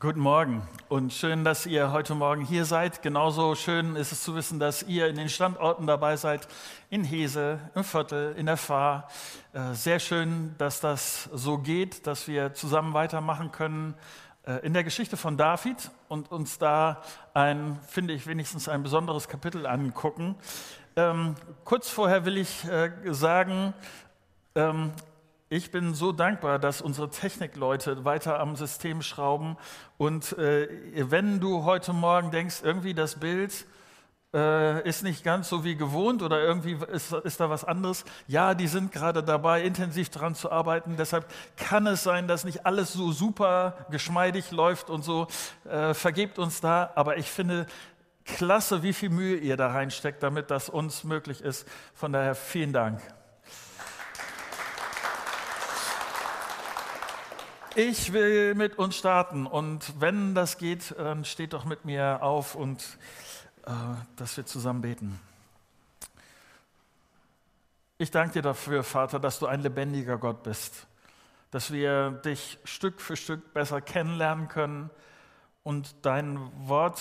Guten Morgen und schön, dass ihr heute Morgen hier seid. Genauso schön ist es zu wissen, dass ihr in den Standorten dabei seid, in Hese, im Viertel, in der Fahr. Äh, sehr schön, dass das so geht, dass wir zusammen weitermachen können äh, in der Geschichte von David und uns da ein, finde ich, wenigstens ein besonderes Kapitel angucken. Ähm, kurz vorher will ich äh, sagen, ähm, ich bin so dankbar, dass unsere Technikleute weiter am System schrauben. Und äh, wenn du heute Morgen denkst, irgendwie das Bild äh, ist nicht ganz so wie gewohnt oder irgendwie ist, ist da was anderes, ja, die sind gerade dabei, intensiv daran zu arbeiten. Deshalb kann es sein, dass nicht alles so super geschmeidig läuft und so. Äh, vergebt uns da. Aber ich finde, klasse, wie viel Mühe ihr da reinsteckt, damit das uns möglich ist. Von daher vielen Dank. Ich will mit uns starten und wenn das geht, dann steht doch mit mir auf und äh, dass wir zusammen beten. Ich danke dir dafür, Vater, dass du ein lebendiger Gott bist, dass wir dich Stück für Stück besser kennenlernen können und dein Wort,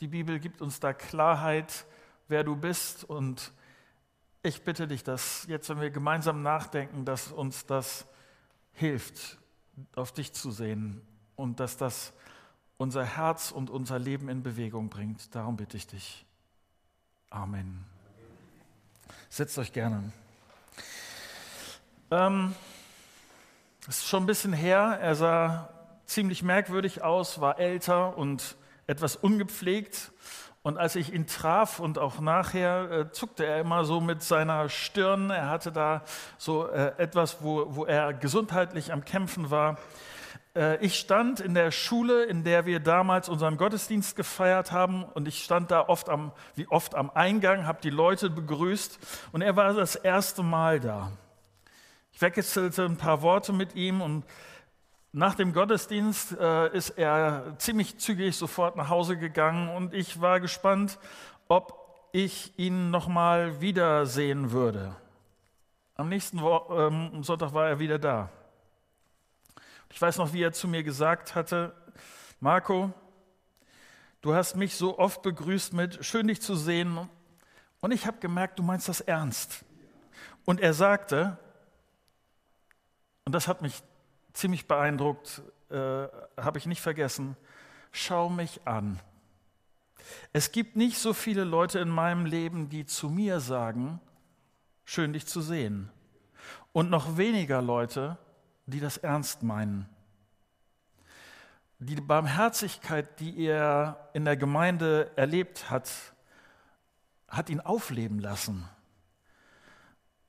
die Bibel, gibt uns da Klarheit, wer du bist und ich bitte dich, dass jetzt, wenn wir gemeinsam nachdenken, dass uns das hilft, auf dich zu sehen und dass das unser Herz und unser Leben in Bewegung bringt. Darum bitte ich dich. Amen. Setzt euch gerne. Ähm, es ist schon ein bisschen her. Er sah ziemlich merkwürdig aus, war älter und etwas ungepflegt. Und als ich ihn traf und auch nachher, äh, zuckte er immer so mit seiner Stirn. Er hatte da so äh, etwas, wo, wo er gesundheitlich am Kämpfen war. Äh, ich stand in der Schule, in der wir damals unseren Gottesdienst gefeiert haben. Und ich stand da oft am, wie oft am Eingang, habe die Leute begrüßt. Und er war das erste Mal da. Ich wechselte ein paar Worte mit ihm und nach dem Gottesdienst äh, ist er ziemlich zügig sofort nach Hause gegangen und ich war gespannt, ob ich ihn nochmal wiedersehen würde. Am nächsten Wo ähm, Sonntag war er wieder da. Ich weiß noch, wie er zu mir gesagt hatte, Marco, du hast mich so oft begrüßt mit schön dich zu sehen und ich habe gemerkt, du meinst das ernst. Und er sagte, und das hat mich ziemlich beeindruckt, äh, habe ich nicht vergessen, schau mich an. Es gibt nicht so viele Leute in meinem Leben, die zu mir sagen, schön dich zu sehen. Und noch weniger Leute, die das ernst meinen. Die Barmherzigkeit, die er in der Gemeinde erlebt hat, hat ihn aufleben lassen.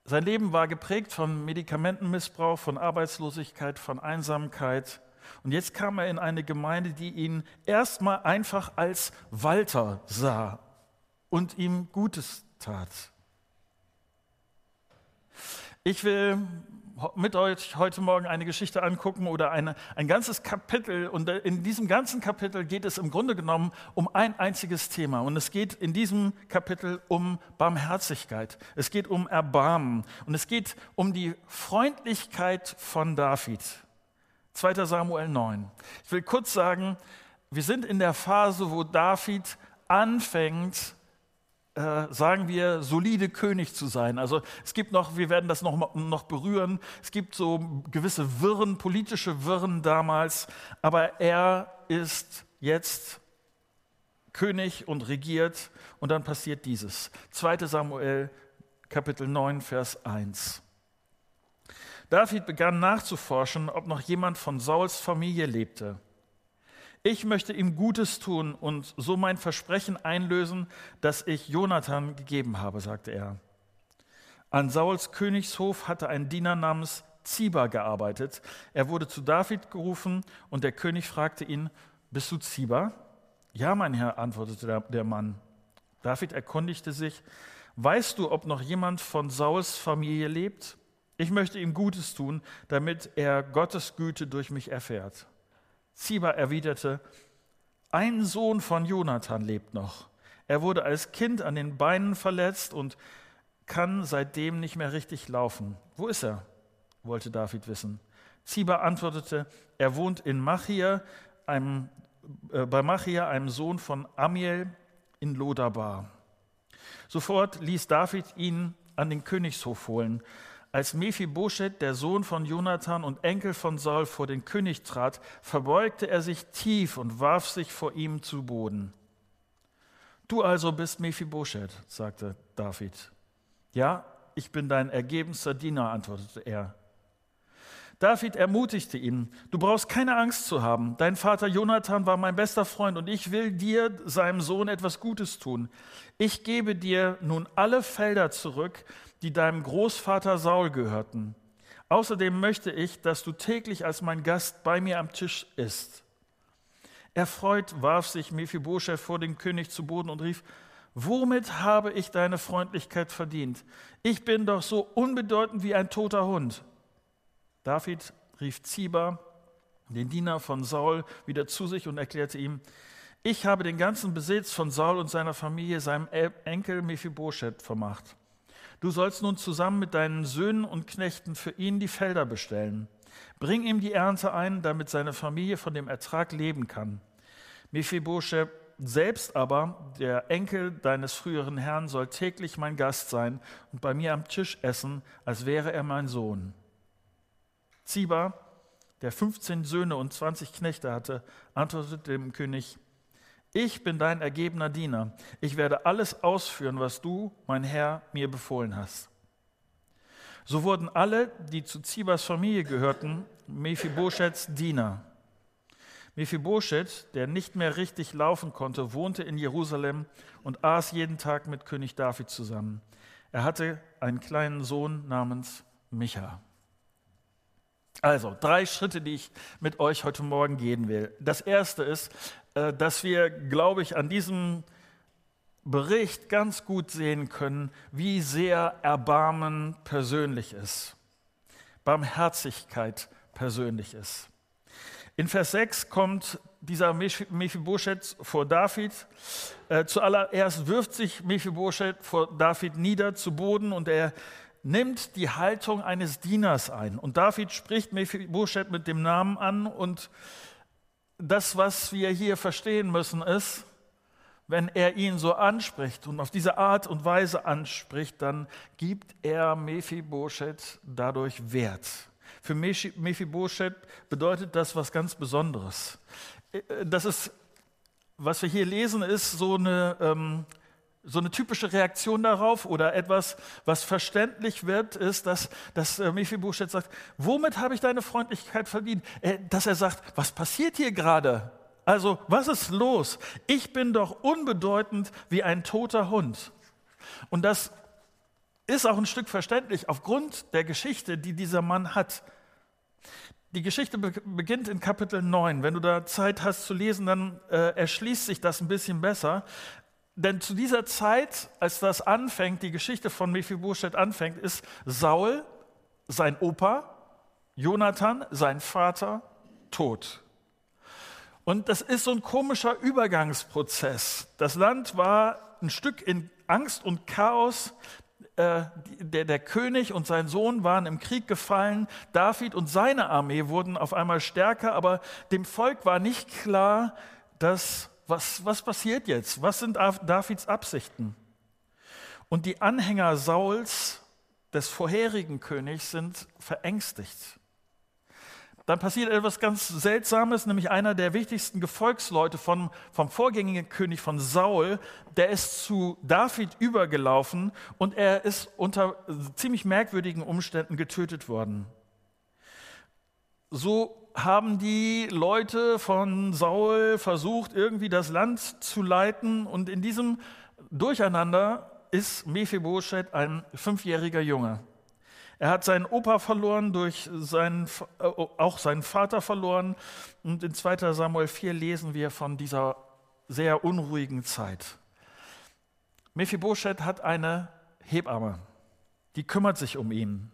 Sein Leben war geprägt von Medikamentenmissbrauch, von Arbeitslosigkeit, von Einsamkeit. Und jetzt kam er in eine Gemeinde, die ihn erstmal einfach als Walter sah und ihm Gutes tat. Ich will mit euch heute Morgen eine Geschichte angucken oder eine, ein ganzes Kapitel. Und in diesem ganzen Kapitel geht es im Grunde genommen um ein einziges Thema. Und es geht in diesem Kapitel um Barmherzigkeit. Es geht um Erbarmen. Und es geht um die Freundlichkeit von David. 2. Samuel 9. Ich will kurz sagen, wir sind in der Phase, wo David anfängt, äh, sagen wir, solide König zu sein. Also es gibt noch, wir werden das noch, noch berühren, es gibt so gewisse Wirren, politische Wirren damals, aber er ist jetzt König und regiert und dann passiert dieses. 2 Samuel Kapitel 9, Vers 1. David begann nachzuforschen, ob noch jemand von Sauls Familie lebte. Ich möchte ihm Gutes tun und so mein Versprechen einlösen, das ich Jonathan gegeben habe, sagte er. An Sauls Königshof hatte ein Diener namens Ziba gearbeitet. Er wurde zu David gerufen und der König fragte ihn, bist du Ziba? Ja, mein Herr, antwortete der, Mann. David erkundigte sich, weißt du, ob noch jemand von Sauls Familie lebt? Ich möchte ihm Gutes tun, damit er Gottes Güte durch mich erfährt. Ziba erwiderte, ein Sohn von Jonathan lebt noch. Er wurde als Kind an den Beinen verletzt und kann seitdem nicht mehr richtig laufen. Wo ist er? wollte David wissen. Ziba antwortete, er wohnt in Machir, einem äh, bei Machia, einem Sohn von Amiel in Lodabar. Sofort ließ David ihn an den Königshof holen. Als Mephibosheth, der Sohn von Jonathan und Enkel von Saul, vor den König trat, verbeugte er sich tief und warf sich vor ihm zu Boden. Du also bist Mephibosheth, sagte David. Ja, ich bin dein ergebenster Diener, antwortete er. David ermutigte ihn, du brauchst keine Angst zu haben. Dein Vater Jonathan war mein bester Freund und ich will dir, seinem Sohn, etwas Gutes tun. Ich gebe dir nun alle Felder zurück, die deinem Großvater Saul gehörten. Außerdem möchte ich, dass du täglich als mein Gast bei mir am Tisch isst. Erfreut warf sich Mephibosheth vor dem König zu Boden und rief, Womit habe ich deine Freundlichkeit verdient? Ich bin doch so unbedeutend wie ein toter Hund. David rief Ziba, den Diener von Saul, wieder zu sich und erklärte ihm, ich habe den ganzen Besitz von Saul und seiner Familie seinem Enkel Mephibosheth vermacht. Du sollst nun zusammen mit deinen Söhnen und Knechten für ihn die Felder bestellen. Bring ihm die Ernte ein, damit seine Familie von dem Ertrag leben kann. Mephibosheth selbst aber, der Enkel deines früheren Herrn, soll täglich mein Gast sein und bei mir am Tisch essen, als wäre er mein Sohn. Ziba, der 15 Söhne und 20 Knechte hatte, antwortete dem König, ich bin dein ergebener Diener. Ich werde alles ausführen, was du, mein Herr, mir befohlen hast. So wurden alle, die zu Zibas Familie gehörten, Mephibosheths Diener. Mephibosheth, der nicht mehr richtig laufen konnte, wohnte in Jerusalem und aß jeden Tag mit König David zusammen. Er hatte einen kleinen Sohn namens Micha. Also, drei Schritte, die ich mit euch heute Morgen gehen will. Das erste ist, dass wir, glaube ich, an diesem Bericht ganz gut sehen können, wie sehr Erbarmen persönlich ist, Barmherzigkeit persönlich ist. In Vers 6 kommt dieser Mephibosheth vor David. Äh, zuallererst wirft sich Mephibosheth vor David nieder zu Boden und er nimmt die Haltung eines Dieners ein. Und David spricht Mephibosheth mit dem Namen an. Und das, was wir hier verstehen müssen, ist, wenn er ihn so anspricht und auf diese Art und Weise anspricht, dann gibt er Mephibosheth dadurch Wert. Für Mephibosheth bedeutet das was ganz Besonderes. Äh, das ist, was wir hier lesen, ist so eine ähm, so eine typische Reaktion darauf oder etwas, was verständlich wird, ist, dass, dass äh, Mephibosheth sagt, womit habe ich deine Freundlichkeit verdient? Äh, dass er sagt, was passiert hier gerade? Also, was ist los? Ich bin doch unbedeutend wie ein toter Hund. Und das ist auch ein Stück verständlich aufgrund der Geschichte, die dieser Mann hat. Die Geschichte beginnt in Kapitel 9. Wenn du da Zeit hast zu lesen, dann äh, erschließt sich das ein bisschen besser. Denn zu dieser Zeit, als das anfängt, die Geschichte von Mephibosheth anfängt, ist Saul, sein Opa, Jonathan, sein Vater, tot. Und das ist so ein komischer Übergangsprozess. Das Land war ein Stück in Angst und Chaos. Äh, der, der König und sein Sohn waren im Krieg gefallen. David und seine Armee wurden auf einmal stärker, aber dem Volk war nicht klar, dass was, was passiert jetzt? Was sind Davids Absichten? Und die Anhänger Sauls, des vorherigen Königs, sind verängstigt. Dann passiert etwas ganz Seltsames, nämlich einer der wichtigsten Gefolgsleute vom, vom vorgängigen König von Saul, der ist zu David übergelaufen und er ist unter ziemlich merkwürdigen Umständen getötet worden. So haben die Leute von Saul versucht, irgendwie das Land zu leiten. Und in diesem Durcheinander ist Mephibosheth ein fünfjähriger Junge. Er hat seinen Opa verloren, durch seinen, äh, auch seinen Vater verloren. Und in 2 Samuel 4 lesen wir von dieser sehr unruhigen Zeit. Mephibosheth hat eine Hebamme, die kümmert sich um ihn.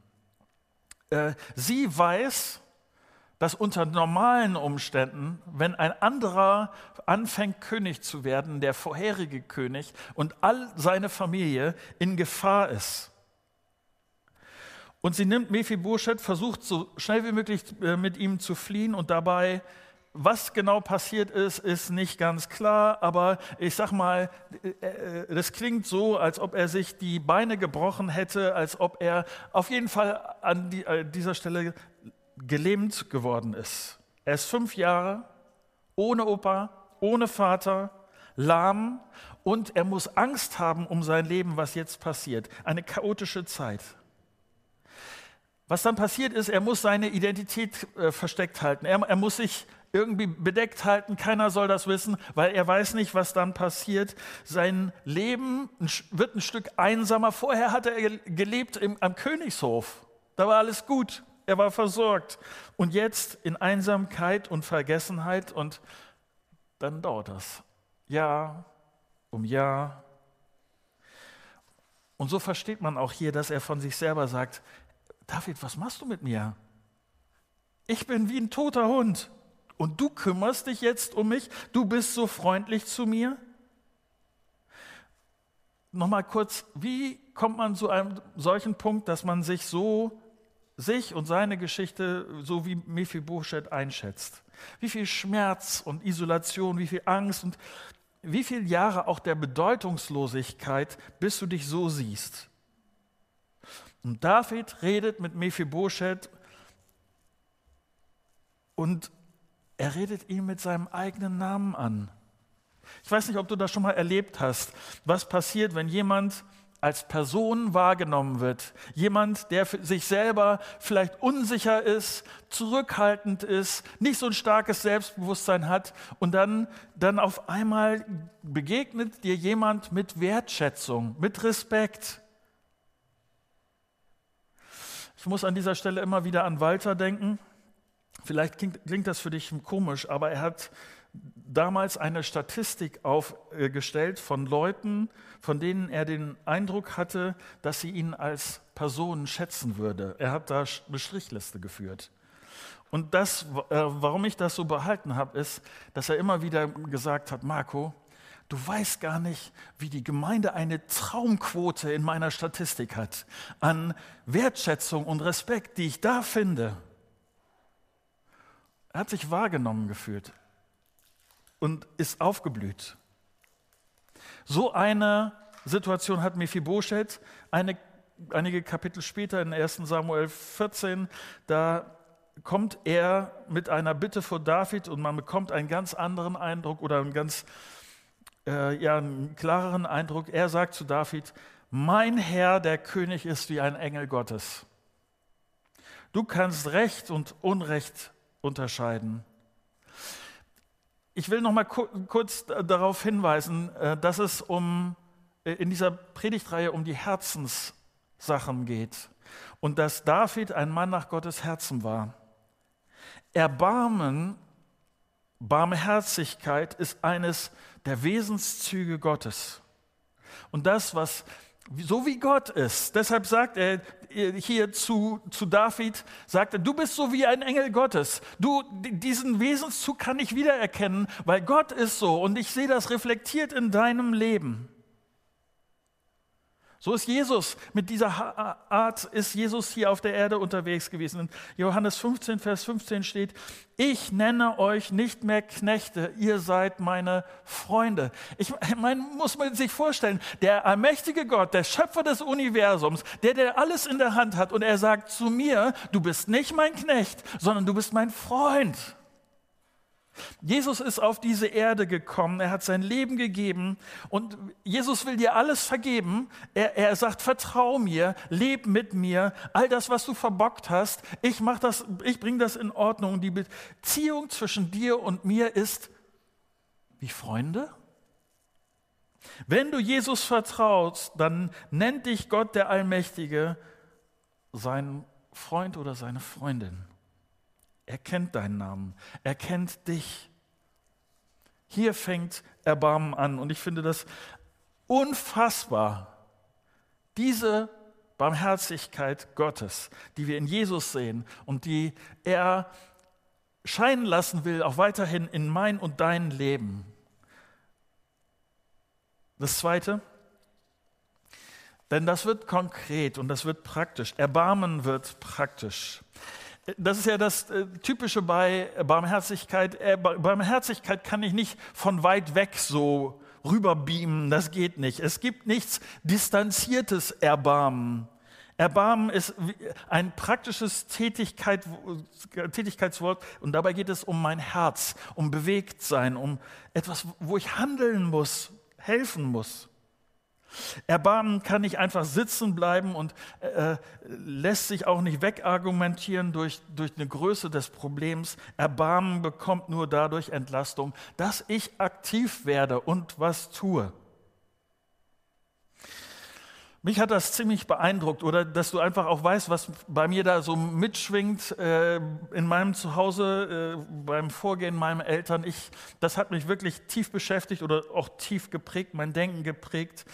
Äh, sie weiß, dass unter normalen Umständen, wenn ein anderer anfängt König zu werden, der vorherige König und all seine Familie in Gefahr ist. Und sie nimmt Mephibosheth, versucht so schnell wie möglich äh, mit ihm zu fliehen und dabei was genau passiert ist, ist nicht ganz klar, aber ich sag mal, das klingt so, als ob er sich die Beine gebrochen hätte, als ob er auf jeden Fall an dieser Stelle gelähmt geworden ist. Er ist fünf Jahre ohne Opa, ohne Vater, lahm und er muss Angst haben um sein Leben, was jetzt passiert. Eine chaotische Zeit. Was dann passiert ist, er muss seine Identität äh, versteckt halten. Er, er muss sich irgendwie bedeckt halten. Keiner soll das wissen, weil er weiß nicht, was dann passiert. Sein Leben wird ein Stück einsamer. Vorher hat er gelebt im, am Königshof. Da war alles gut. Er war versorgt. Und jetzt in Einsamkeit und Vergessenheit und dann dauert das. Jahr um Jahr. Und so versteht man auch hier, dass er von sich selber sagt, David, was machst du mit mir? Ich bin wie ein toter Hund und du kümmerst dich jetzt um mich, du bist so freundlich zu mir. Nochmal kurz, wie kommt man zu einem solchen Punkt, dass man sich so, sich und seine Geschichte so wie Mephibosheth einschätzt? Wie viel Schmerz und Isolation, wie viel Angst und wie viele Jahre auch der Bedeutungslosigkeit, bis du dich so siehst? Und David redet mit Mephibosheth und er redet ihn mit seinem eigenen Namen an. Ich weiß nicht, ob du das schon mal erlebt hast. Was passiert, wenn jemand als Person wahrgenommen wird? Jemand, der für sich selber vielleicht unsicher ist, zurückhaltend ist, nicht so ein starkes Selbstbewusstsein hat und dann, dann auf einmal begegnet dir jemand mit Wertschätzung, mit Respekt. Ich muss an dieser Stelle immer wieder an Walter denken. Vielleicht klingt, klingt das für dich komisch, aber er hat damals eine Statistik aufgestellt von Leuten, von denen er den Eindruck hatte, dass sie ihn als Person schätzen würde. Er hat da eine Strichliste geführt. Und das, äh, warum ich das so behalten habe, ist, dass er immer wieder gesagt hat, Marco, du weißt gar nicht, wie die Gemeinde eine Traumquote in meiner Statistik hat an Wertschätzung und Respekt, die ich da finde. Er hat sich wahrgenommen gefühlt und ist aufgeblüht. So eine Situation hat Mephibosheth eine, einige Kapitel später in 1 Samuel 14. Da kommt er mit einer Bitte vor David und man bekommt einen ganz anderen Eindruck oder einen ganz äh, ja, einen klareren Eindruck. Er sagt zu David, mein Herr, der König, ist wie ein Engel Gottes. Du kannst Recht und Unrecht unterscheiden. Ich will noch mal kurz darauf hinweisen, äh, dass es um, äh, in dieser Predigtreihe um die Herzenssachen geht und dass David ein Mann nach Gottes Herzen war. Erbarmen, Barmherzigkeit ist eines der Wesenszüge Gottes. Und das, was so wie Gott ist. Deshalb sagt er hier zu, zu David, sagt er, du bist so wie ein Engel Gottes. Du, diesen Wesenszug kann ich wiedererkennen, weil Gott ist so und ich sehe das reflektiert in deinem Leben. So ist Jesus, mit dieser Art ist Jesus hier auf der Erde unterwegs gewesen. In Johannes 15, Vers 15 steht, ich nenne euch nicht mehr Knechte, ihr seid meine Freunde. Ich meine, muss man sich vorstellen, der allmächtige Gott, der Schöpfer des Universums, der, der alles in der Hand hat und er sagt zu mir, du bist nicht mein Knecht, sondern du bist mein Freund. Jesus ist auf diese Erde gekommen, er hat sein Leben gegeben und Jesus will dir alles vergeben. Er, er sagt, vertrau mir, leb mit mir, all das, was du verbockt hast, ich ich bringe das in Ordnung. Die Beziehung zwischen dir und mir ist wie Freunde. Wenn du Jesus vertraust, dann nennt dich Gott der Allmächtige sein Freund oder seine Freundin. Er kennt deinen Namen. Er kennt dich. Hier fängt Erbarmen an. Und ich finde das unfassbar. Diese Barmherzigkeit Gottes, die wir in Jesus sehen und die er scheinen lassen will, auch weiterhin in mein und dein Leben. Das Zweite, denn das wird konkret und das wird praktisch. Erbarmen wird praktisch. Das ist ja das äh, Typische bei Barmherzigkeit. Äh, Barmherzigkeit kann ich nicht von weit weg so rüberbeamen, das geht nicht. Es gibt nichts distanziertes Erbarmen. Erbarmen ist ein praktisches Tätigkeit, Tätigkeitswort und dabei geht es um mein Herz, um Bewegtsein, um etwas, wo ich handeln muss, helfen muss. Erbarmen kann nicht einfach sitzen bleiben und äh, lässt sich auch nicht wegargumentieren durch, durch eine Größe des Problems. Erbarmen bekommt nur dadurch Entlastung, dass ich aktiv werde und was tue. Mich hat das ziemlich beeindruckt oder dass du einfach auch weißt, was bei mir da so mitschwingt äh, in meinem Zuhause, äh, beim Vorgehen meiner Eltern. Ich, das hat mich wirklich tief beschäftigt oder auch tief geprägt, mein Denken geprägt.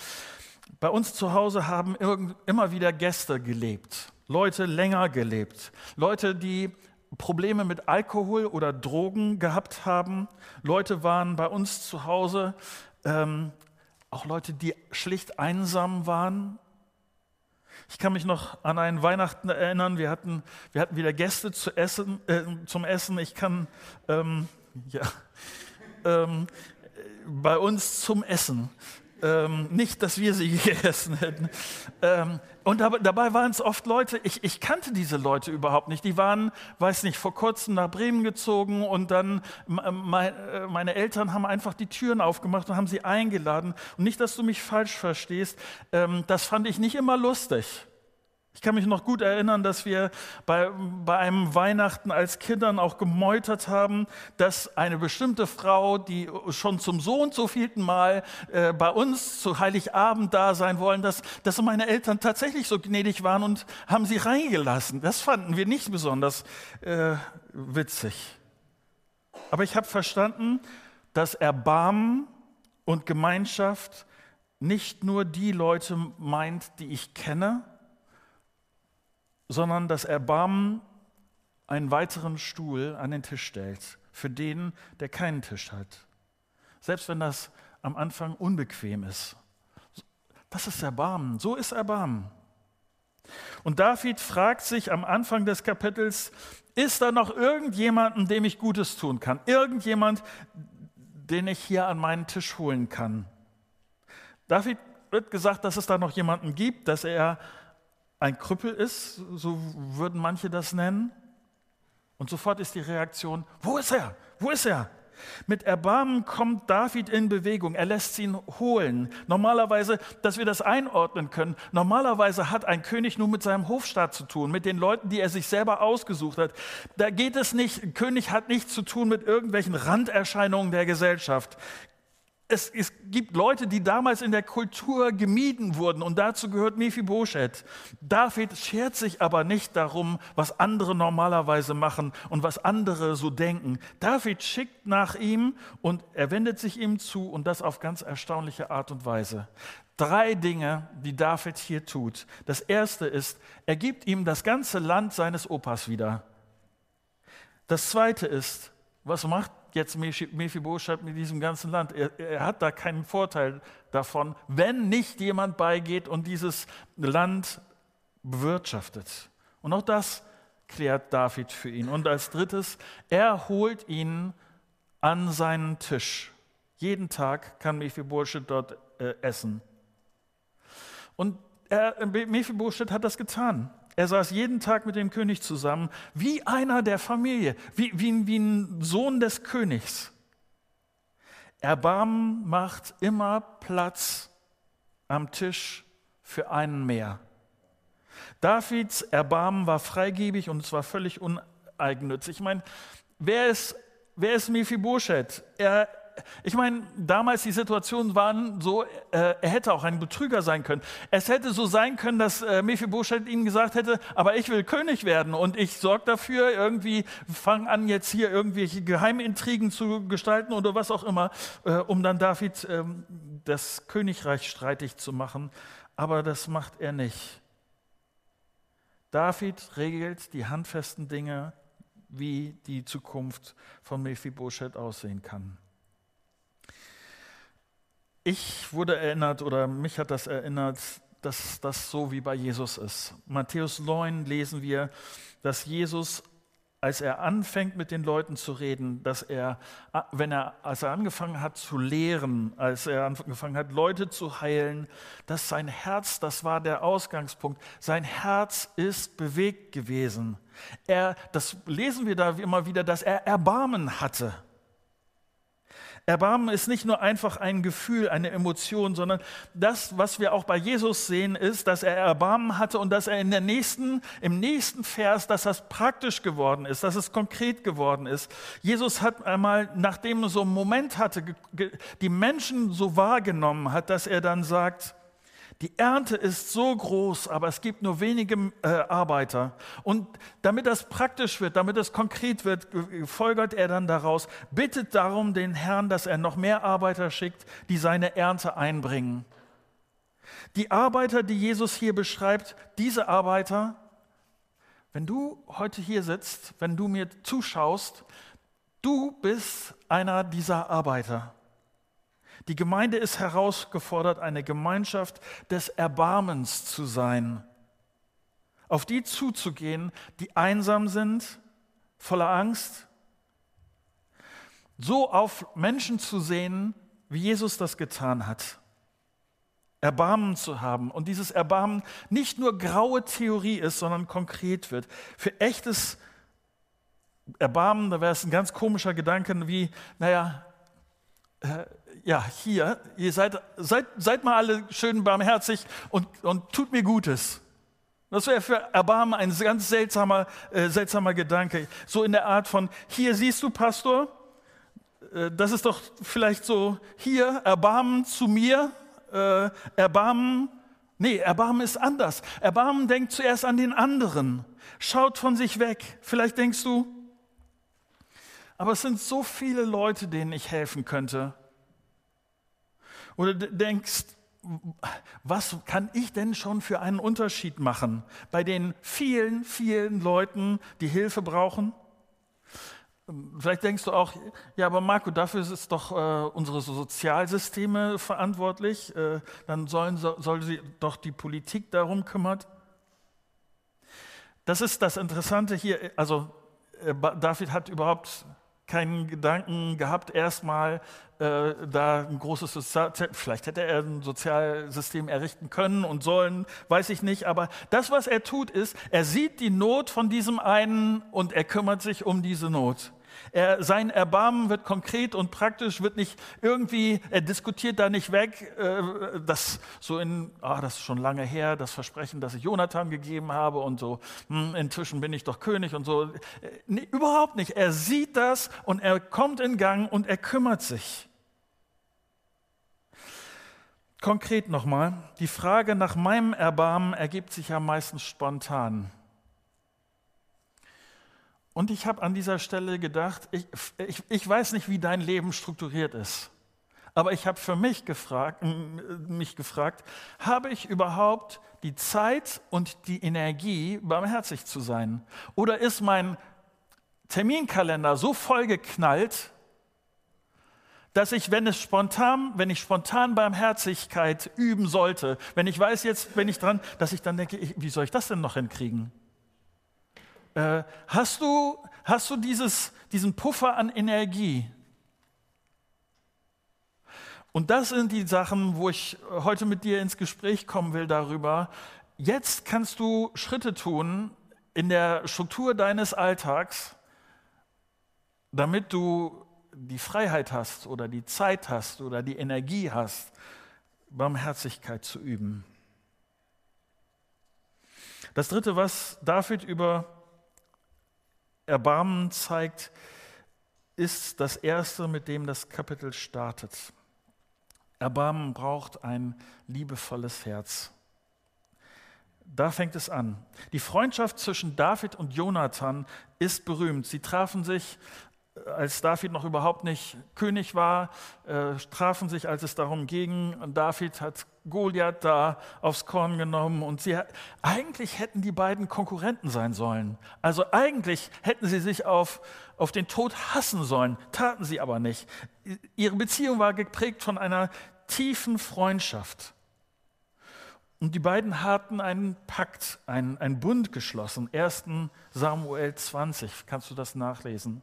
Bei uns zu Hause haben irgend, immer wieder Gäste gelebt, Leute länger gelebt, Leute, die Probleme mit Alkohol oder Drogen gehabt haben. Leute waren bei uns zu Hause ähm, auch Leute, die schlicht einsam waren. Ich kann mich noch an einen Weihnachten erinnern. Wir hatten, wir hatten wieder Gäste zu essen, äh, zum Essen. Ich kann ähm, ja, ähm, bei uns zum Essen. Ähm, nicht, dass wir sie gegessen hätten. Ähm, und dabei, waren es oft Leute, ich, ich, kannte diese Leute überhaupt nicht. Die waren, weiß nicht, vor kurzem nach Bremen gezogen und dann mein, äh, meine Eltern haben einfach die Türen aufgemacht und haben sie eingeladen. Und nicht, dass du mich falsch verstehst, ähm, das fand ich nicht immer lustig. Ich kann mich noch gut erinnern, dass wir bei, bei einem Weihnachten als Kindern auch gemeutert haben, dass eine bestimmte Frau, die schon zum so und so vielten Mal äh, bei uns zu Heiligabend da sein wollen, dass, dass meine Eltern tatsächlich so gnädig waren und haben sie reingelassen. Das fanden wir nicht besonders äh, witzig. Aber ich habe verstanden, dass Erbarmen und Gemeinschaft nicht nur die Leute meint, die ich kenne, sondern das Erbarmen einen weiteren Stuhl an den Tisch stellt für den, der keinen Tisch hat. Selbst wenn das am Anfang unbequem ist. Das ist Erbarmen, so ist Erbarmen. Und David fragt sich am Anfang des Kapitels, ist da noch irgendjemanden, dem ich Gutes tun kann? Irgendjemand, den ich hier an meinen Tisch holen kann? David wird gesagt, dass es da noch jemanden gibt, dass er ein Krüppel ist, so würden manche das nennen. Und sofort ist die Reaktion, wo ist er? Wo ist er? Mit Erbarmen kommt David in Bewegung. Er lässt ihn holen. Normalerweise, dass wir das einordnen können, normalerweise hat ein König nur mit seinem Hofstaat zu tun, mit den Leuten, die er sich selber ausgesucht hat. Da geht es nicht, König hat nichts zu tun mit irgendwelchen Randerscheinungen der Gesellschaft es, es, gibt Leute, die damals in der Kultur gemieden wurden und dazu gehört Mephibosheth. David schert sich aber nicht darum, was andere normalerweise machen und was andere so denken. David schickt nach ihm und er wendet sich ihm zu und das auf ganz erstaunliche Art und Weise. Drei Dinge, die David hier tut. Das erste ist, er gibt ihm das ganze Land seines Opas wieder. Das zweite ist, was macht jetzt Mephibosheth mit diesem ganzen Land. Er, er, hat da keinen Vorteil davon, wenn nicht jemand beigeht und dieses Land bewirtschaftet. Und auch das klärt David für ihn. Und als drittes, er holt ihn an seinen Tisch. Jeden Tag kann Mephibosheth dort äh, essen. Und er, Mephibosheth hat das getan. Er saß jeden Tag mit dem König zusammen, wie einer der Familie, wie, wie, wie ein Sohn des Königs. Erbarmen macht immer Platz am Tisch für einen mehr. Davids Erbarmen war freigebig und es war völlig uneigennützig. Ich meine, wer ist, wer ist Mephibosheth? Er, ich meine, damals die Situationen waren so, äh, er hätte auch ein Betrüger sein können. Es hätte so sein können, dass äh, Mephibosheth ihm gesagt hätte, aber ich will König werden und ich sorge dafür, irgendwie fang an jetzt hier irgendwelche Geheimintrigen zu gestalten oder was auch immer, äh, um dann David äh, das Königreich streitig zu machen. Aber das macht er nicht. David regelt die handfesten Dinge, wie die Zukunft von Mephibosheth aussehen kann. Ich wurde erinnert oder mich hat das erinnert, dass das so wie bei Jesus ist. Matthäus 9 lesen wir, dass Jesus als er anfängt mit den Leuten zu reden, dass er, wenn er, als er angefangen hat zu lehren, als er angefangen hat, Leute zu heilen, dass sein Herz, das war der Ausgangspunkt, sein Herz ist bewegt gewesen. Er, das lesen wir da immer wieder, dass er Erbarmen hatte. Erbarmen ist nicht nur einfach ein Gefühl, eine Emotion, sondern das, was wir auch bei Jesus sehen, ist, dass er Erbarmen hatte und dass er in der nächsten, im nächsten Vers, dass das praktisch geworden ist, dass es konkret geworden ist. Jesus hat einmal, nachdem er so einen Moment hatte, die Menschen so wahrgenommen hat, dass er dann sagt, die Ernte ist so groß, aber es gibt nur wenige äh, Arbeiter. Und damit das praktisch wird, damit es konkret wird, folgert er dann daraus, bittet darum den Herrn, dass er noch mehr Arbeiter schickt, die seine Ernte einbringen. Die Arbeiter, die Jesus hier beschreibt, diese Arbeiter, wenn du heute hier sitzt, wenn du mir zuschaust, du bist einer dieser Arbeiter. Die Gemeinde ist herausgefordert, eine Gemeinschaft des Erbarmens zu sein, auf die zuzugehen, die einsam sind, voller Angst, so auf Menschen zu sehen, wie Jesus das getan hat. Erbarmen zu haben und dieses Erbarmen nicht nur graue Theorie ist, sondern konkret wird. Für echtes Erbarmen, da wäre es ein ganz komischer Gedanke wie, naja, äh, ja, hier, ihr seid, seid, seid mal alle schön barmherzig und, und tut mir Gutes. Das wäre für Erbarmen ein ganz seltsamer, äh, seltsamer Gedanke. So in der Art von, hier siehst du, Pastor, äh, das ist doch vielleicht so, hier, Erbarmen zu mir, äh, Erbarmen, nee, Erbarmen ist anders. Erbarmen denkt zuerst an den anderen, schaut von sich weg. Vielleicht denkst du, aber es sind so viele Leute, denen ich helfen könnte. Oder denkst, was kann ich denn schon für einen Unterschied machen bei den vielen, vielen Leuten, die Hilfe brauchen? Vielleicht denkst du auch, ja, aber Marco, dafür ist doch äh, unsere Sozialsysteme verantwortlich. Äh, dann sollen, soll sie doch die Politik darum kümmern. Das ist das Interessante hier. Also äh, David hat überhaupt keinen Gedanken gehabt, erstmal äh, da ein großes Sozial, vielleicht hätte er ein Sozialsystem errichten können und sollen, weiß ich nicht, aber das, was er tut, ist, er sieht die Not von diesem einen und er kümmert sich um diese Not. Er, sein Erbarmen wird konkret und praktisch, wird nicht irgendwie, er diskutiert da nicht weg, äh, das so in, ah, das ist schon lange her, das Versprechen, das ich Jonathan gegeben habe und so, hm, inzwischen bin ich doch König und so. Äh, nee, überhaupt nicht. Er sieht das und er kommt in Gang und er kümmert sich. Konkret nochmal, die Frage nach meinem Erbarmen ergibt sich ja meistens spontan. Und ich habe an dieser Stelle gedacht, ich, ich, ich, weiß nicht, wie dein Leben strukturiert ist, aber ich habe für mich gefragt, mich gefragt, habe ich überhaupt die Zeit und die Energie, barmherzig zu sein? Oder ist mein Terminkalender so vollgeknallt, dass ich, wenn es spontan, wenn ich spontan Barmherzigkeit üben sollte, wenn ich weiß jetzt, wenn ich dran, dass ich dann denke, wie soll ich das denn noch hinkriegen? Äh, hast du, hast du dieses, diesen Puffer an Energie? Und das sind die Sachen, wo ich heute mit dir ins Gespräch kommen will darüber. Jetzt kannst du Schritte tun in der Struktur deines Alltags, damit du die Freiheit hast oder die Zeit hast oder die Energie hast, Barmherzigkeit zu üben. Das Dritte, was David über Erbarmen zeigt, ist das erste, mit dem das Kapitel startet. Erbarmen braucht ein liebevolles Herz. Da fängt es an. Die Freundschaft zwischen David und Jonathan ist berühmt. Sie trafen sich als David noch überhaupt nicht König war, äh, trafen sich, als es darum ging. Und David hat Goliath da aufs Korn genommen. Und sie, eigentlich hätten die beiden Konkurrenten sein sollen. Also eigentlich hätten sie sich auf, auf den Tod hassen sollen, taten sie aber nicht. Ihre Beziehung war geprägt von einer tiefen Freundschaft. Und die beiden hatten einen Pakt, einen, einen Bund geschlossen. 1. Samuel 20, kannst du das nachlesen.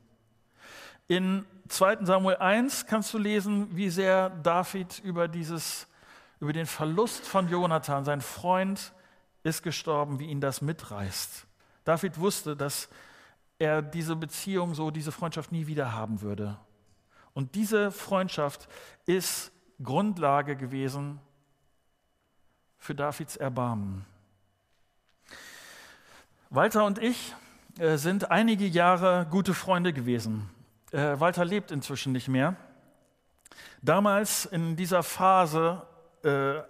In 2. Samuel 1 kannst du lesen, wie sehr David über, dieses, über den Verlust von Jonathan, sein Freund, ist gestorben, wie ihn das mitreißt. David wusste, dass er diese Beziehung, so diese Freundschaft nie wieder haben würde. Und diese Freundschaft ist Grundlage gewesen für Davids Erbarmen. Walter und ich äh, sind einige Jahre gute Freunde gewesen. Äh, Walter lebt inzwischen nicht mehr. Damals in dieser Phase äh,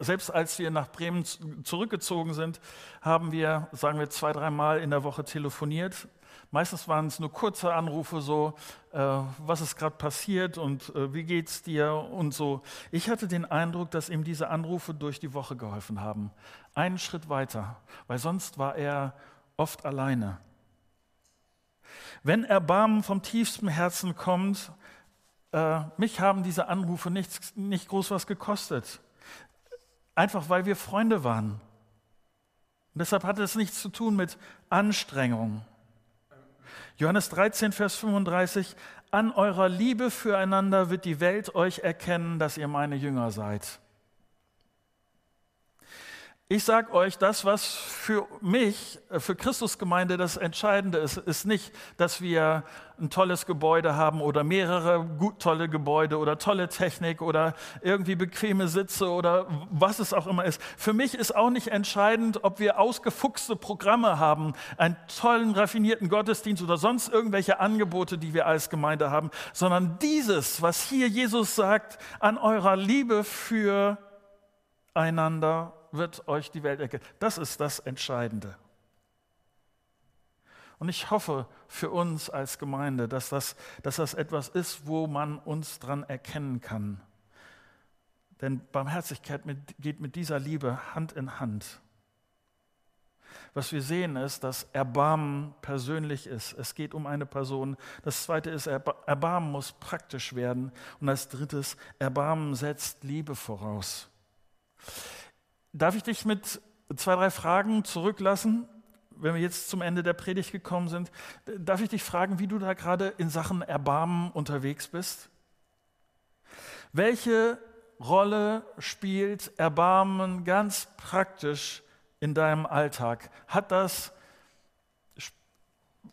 selbst als wir nach Bremen zurückgezogen sind, haben wir, sagen wir, zwei, dreimal in der Woche telefoniert. Meistens waren es nur kurze Anrufe, so, äh, was ist gerade passiert und äh, wie geht's dir und so. Ich hatte den Eindruck, dass ihm diese Anrufe durch die Woche geholfen haben. Einen Schritt weiter, weil sonst war er oft alleine. Wenn Erbarmen vom tiefsten Herzen kommt, äh, mich haben diese Anrufe nicht, nicht groß was gekostet. Einfach weil wir Freunde waren. Und deshalb hatte es nichts zu tun mit Anstrengung. Johannes 13, Vers 35, an eurer Liebe füreinander wird die Welt euch erkennen, dass ihr meine Jünger seid. Ich sage euch, das, was für mich, äh, für Christusgemeinde das Entscheidende ist, ist nicht, dass wir ein tolles Gebäude haben oder mehrere gut tolle Gebäude oder tolle Technik oder irgendwie bequeme Sitze oder was es auch immer ist. Für mich ist auch nicht entscheidend, ob wir ausgefuchste Programme haben, einen tollen, raffinierten Gottesdienst oder sonst irgendwelche Angebote, die wir als Gemeinde haben, sondern dieses, was hier Jesus sagt, an eurer Liebe für einander wird euch die Welt erkennen. Das ist das Entscheidende. Und ich hoffe für uns als Gemeinde, dass das, dass das etwas ist, wo man uns dran erkennen kann. Denn Barmherzigkeit mit, geht mit dieser Liebe Hand in Hand. Was wir sehen ist, dass Erbarmen persönlich ist. Es geht um eine Person. Das zweite ist, Erbarmen muss praktisch werden. Und als drittes, Erbarmen setzt Liebe voraus. Darf ich dich mit zwei, drei Fragen zurücklassen, wenn wir jetzt zum Ende der Predigt gekommen sind? Darf ich dich fragen, wie du da gerade in Sachen Erbarmen unterwegs bist? Welche Rolle spielt Erbarmen ganz praktisch in deinem Alltag? Hat das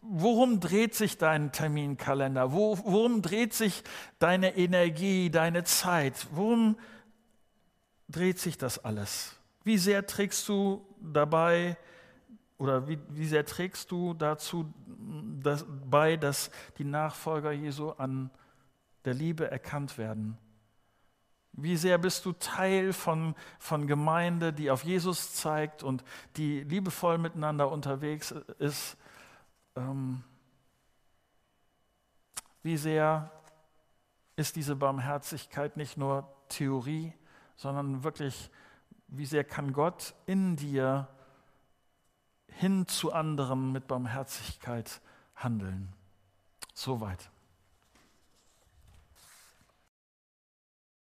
Worum dreht sich dein Terminkalender? worum dreht sich deine Energie, deine Zeit? Worum dreht sich das alles? Wie sehr trägst du dabei oder wie, wie sehr trägst du dazu dass, bei, dass die Nachfolger Jesu an der Liebe erkannt werden? Wie sehr bist du Teil von, von Gemeinde, die auf Jesus zeigt und die liebevoll miteinander unterwegs ist? Ähm, wie sehr ist diese Barmherzigkeit nicht nur Theorie, sondern wirklich wie sehr kann Gott in dir hin zu anderen mit Barmherzigkeit handeln. Soweit.